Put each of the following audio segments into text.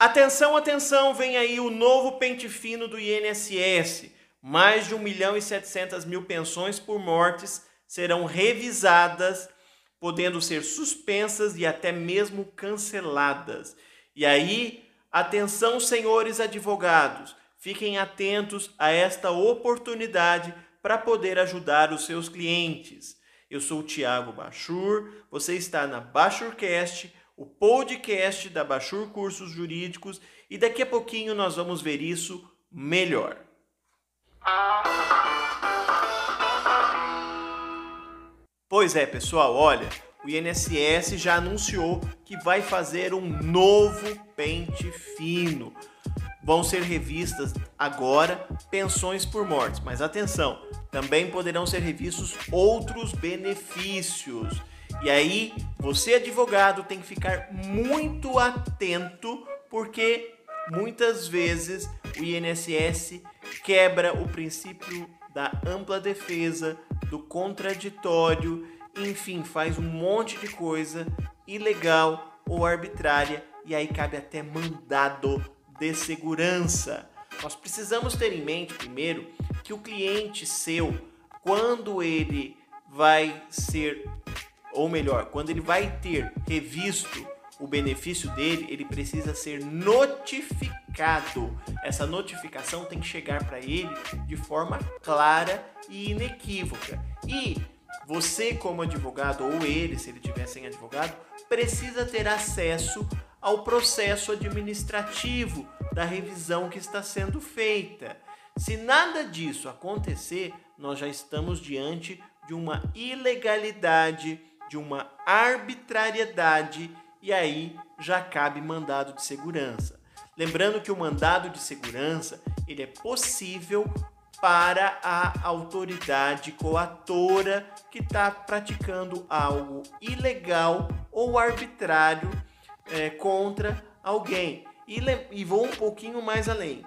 Atenção, atenção, vem aí o novo pente fino do INSS. Mais de 1 milhão e 700 mil pensões por mortes serão revisadas, podendo ser suspensas e até mesmo canceladas. E aí, atenção, senhores advogados, fiquem atentos a esta oportunidade para poder ajudar os seus clientes. Eu sou o Tiago Bachur, você está na Bachurcast o podcast da Bachur Cursos Jurídicos e daqui a pouquinho nós vamos ver isso melhor. Pois é, pessoal, olha, o INSS já anunciou que vai fazer um novo pente fino. Vão ser revistas agora pensões por mortes, mas atenção, também poderão ser revistos outros benefícios. E aí, você advogado tem que ficar muito atento, porque muitas vezes o INSS quebra o princípio da ampla defesa, do contraditório, enfim, faz um monte de coisa ilegal ou arbitrária e aí cabe até mandado de segurança. Nós precisamos ter em mente primeiro que o cliente seu, quando ele vai ser ou melhor, quando ele vai ter revisto o benefício dele, ele precisa ser notificado. Essa notificação tem que chegar para ele de forma clara e inequívoca. E você, como advogado, ou ele, se ele tiver sem advogado, precisa ter acesso ao processo administrativo da revisão que está sendo feita. Se nada disso acontecer, nós já estamos diante de uma ilegalidade de uma arbitrariedade e aí já cabe mandado de segurança. Lembrando que o mandado de segurança ele é possível para a autoridade coatora que está praticando algo ilegal ou arbitrário é, contra alguém. E, e, vou um pouquinho mais além.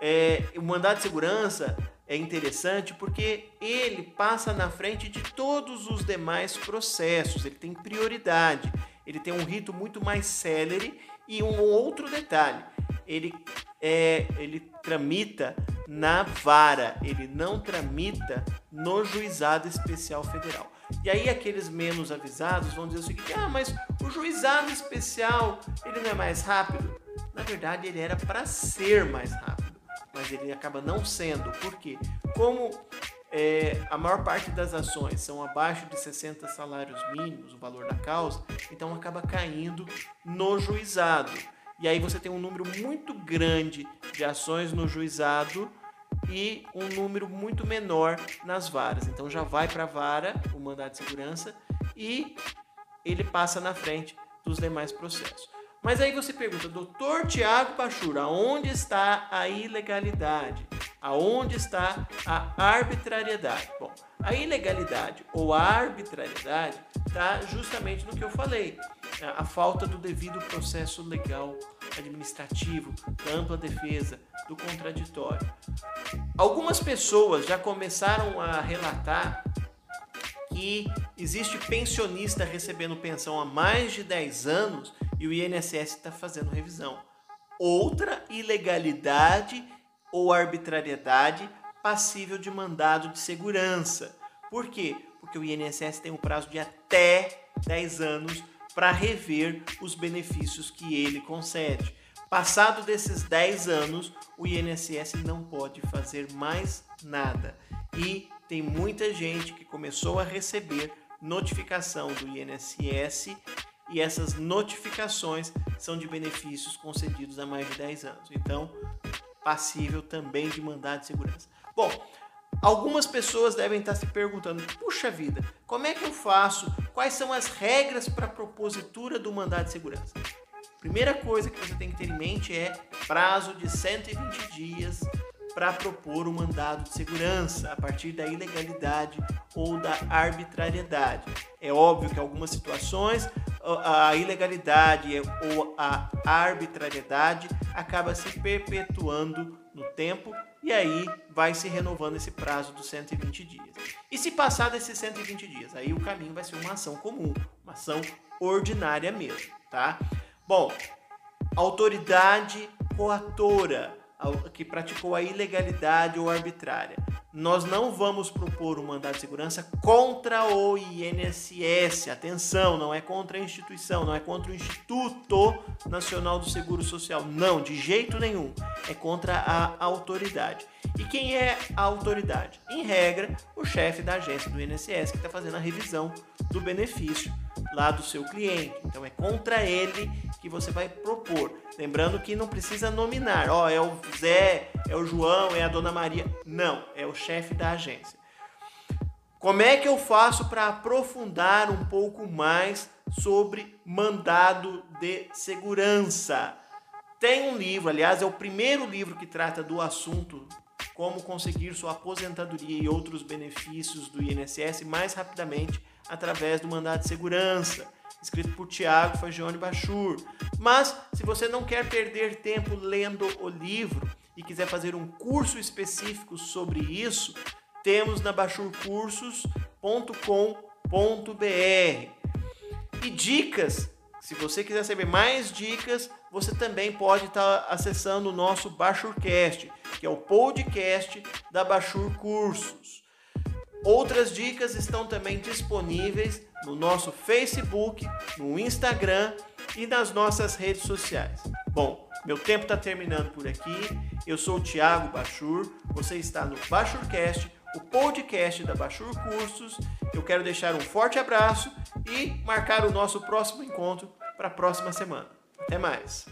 É, o mandado de segurança é interessante porque ele passa na frente de todos os demais processos, ele tem prioridade, ele tem um rito muito mais célere e um outro detalhe, ele, é, ele tramita na vara, ele não tramita no juizado especial federal. E aí aqueles menos avisados vão dizer o seguinte: ah, mas o juizado especial ele não é mais rápido? Na verdade, ele era para ser mais rápido mas ele acaba não sendo. Por quê? Como é, a maior parte das ações são abaixo de 60 salários mínimos, o valor da causa, então acaba caindo no juizado. E aí você tem um número muito grande de ações no juizado e um número muito menor nas varas. Então já vai para a vara o mandado de segurança e ele passa na frente dos demais processos. Mas aí você pergunta, doutor Tiago Pachura, aonde está a ilegalidade? Aonde está a arbitrariedade? Bom, a ilegalidade ou a arbitrariedade está justamente no que eu falei, a falta do devido processo legal administrativo, da ampla defesa, do contraditório. Algumas pessoas já começaram a relatar que existe pensionista recebendo pensão há mais de 10 anos e o INSS está fazendo revisão. Outra ilegalidade ou arbitrariedade passível de mandado de segurança. Por quê? Porque o INSS tem um prazo de até 10 anos para rever os benefícios que ele concede. Passado desses 10 anos, o INSS não pode fazer mais nada. E tem muita gente que começou a receber notificação do INSS e essas notificações são de benefícios concedidos há mais de 10 anos. Então, passível também de mandado de segurança. Bom, algumas pessoas devem estar se perguntando: puxa vida, como é que eu faço? Quais são as regras para a propositura do mandado de segurança? Primeira coisa que você tem que ter em mente é prazo de 120 dias para propor o um mandado de segurança a partir da ilegalidade ou da arbitrariedade. É óbvio que algumas situações a ilegalidade ou a arbitrariedade acaba se perpetuando no tempo e aí vai se renovando esse prazo dos 120 dias. E se passar desses 120 dias, aí o caminho vai ser uma ação comum, uma ação ordinária mesmo, tá? Bom, autoridade coatora que praticou a ilegalidade ou arbitrária. Nós não vamos propor um mandado de segurança contra o INSS. Atenção, não é contra a instituição, não é contra o Instituto Nacional do Seguro Social. Não, de jeito nenhum. É contra a autoridade. E quem é a autoridade? Em regra, o chefe da agência do INSS que está fazendo a revisão do benefício lá do seu cliente. Então é contra ele que você vai propor. Lembrando que não precisa nominar, ó, oh, é o Zé, é o João, é a Dona Maria. Não, é o chefe da agência. Como é que eu faço para aprofundar um pouco mais sobre mandado de segurança? Tem um livro, aliás, é o primeiro livro que trata do assunto como conseguir sua aposentadoria e outros benefícios do INSS mais rapidamente através do mandado de segurança, escrito por Tiago Fagione Bachur. Mas, se você não quer perder tempo lendo o livro e quiser fazer um curso específico sobre isso, temos na bachurcursos.com.br. E dicas, se você quiser saber mais dicas, você também pode estar acessando o nosso Bachurcast, que é o podcast da Bachur Cursos. Outras dicas estão também disponíveis no nosso Facebook, no Instagram e nas nossas redes sociais. Bom, meu tempo está terminando por aqui. Eu sou o Thiago Bachur, você está no Bachurcast, o podcast da Bachur Cursos. Eu quero deixar um forte abraço e marcar o nosso próximo encontro para a próxima semana. Até mais!